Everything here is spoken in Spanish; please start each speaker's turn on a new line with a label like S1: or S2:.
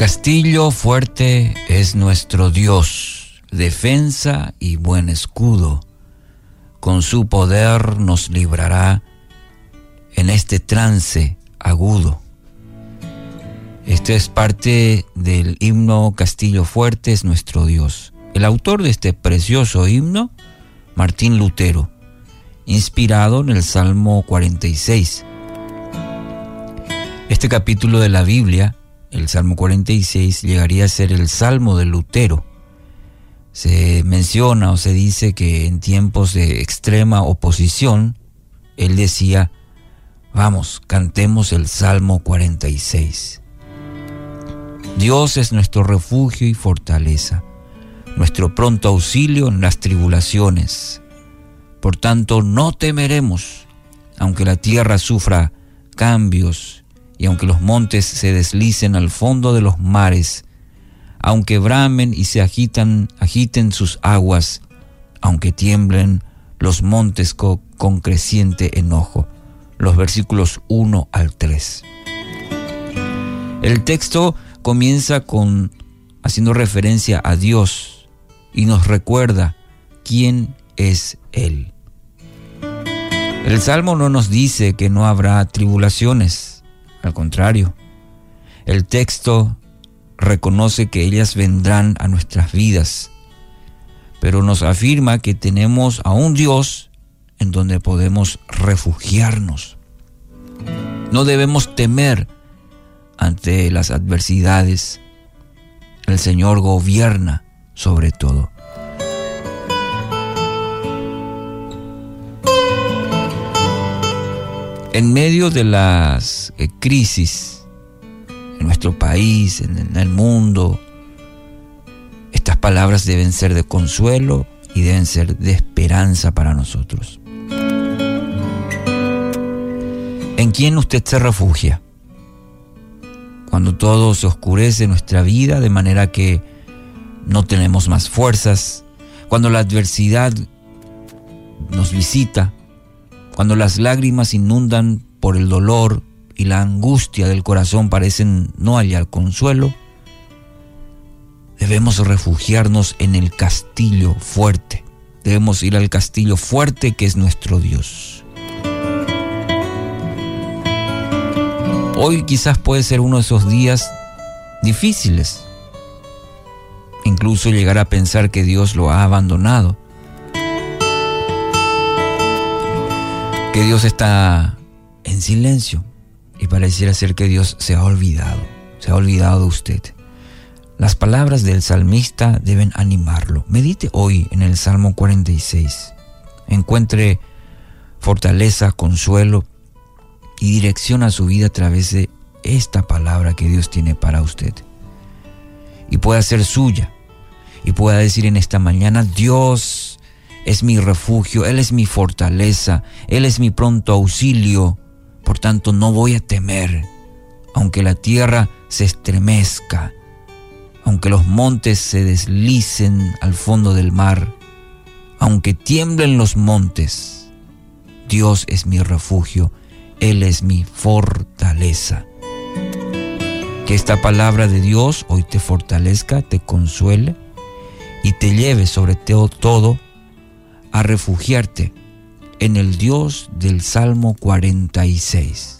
S1: Castillo fuerte es nuestro Dios, defensa y buen escudo. Con su poder nos librará en este trance agudo. Esto es parte del himno Castillo fuerte es nuestro Dios. El autor de este precioso himno, Martín Lutero, inspirado en el Salmo 46. Este capítulo de la Biblia, el Salmo 46, llegaría a ser el Salmo de Lutero. Se menciona o se dice que en tiempos de extrema oposición, él decía, vamos, cantemos el Salmo 46. Dios es nuestro refugio y fortaleza, nuestro pronto auxilio en las tribulaciones. Por tanto, no temeremos, aunque la tierra sufra cambios y aunque los montes se deslicen al fondo de los mares, aunque bramen y se agitan, agiten sus aguas, aunque tiemblen los montes con creciente enojo. Los versículos 1 al 3. El texto comienza con haciendo referencia a Dios y nos recuerda quién es Él. El Salmo no nos dice que no habrá tribulaciones, al contrario, el texto reconoce que ellas vendrán a nuestras vidas, pero nos afirma que tenemos a un Dios en donde podemos refugiarnos. No debemos temer ante las adversidades. El Señor gobierna sobre todo. En medio de las eh, crisis en nuestro país, en el mundo, estas palabras deben ser de consuelo y deben ser de esperanza para nosotros. ¿En quién usted se refugia? Cuando todo se oscurece en nuestra vida de manera que no tenemos más fuerzas, cuando la adversidad nos visita, cuando las lágrimas inundan por el dolor y la angustia del corazón parecen no hallar consuelo, debemos refugiarnos en el castillo fuerte. Debemos ir al castillo fuerte que es nuestro Dios. Hoy quizás puede ser uno de esos días difíciles. Incluso llegar a pensar que Dios lo ha abandonado. Que Dios está en silencio y pareciera ser que Dios se ha olvidado, se ha olvidado de usted. Las palabras del salmista deben animarlo. Medite hoy en el Salmo 46. Encuentre fortaleza, consuelo y dirección a su vida a través de esta palabra que Dios tiene para usted. Y pueda ser suya. Y pueda decir en esta mañana, Dios es mi refugio, Él es mi fortaleza, Él es mi pronto auxilio. Por tanto, no voy a temer, aunque la tierra se estremezca, aunque los montes se deslicen al fondo del mar, aunque tiemblen los montes. Dios es mi refugio, Él es mi fortaleza. Que esta palabra de Dios hoy te fortalezca, te consuele y te lleve sobre todo a refugiarte en el Dios del Salmo 46.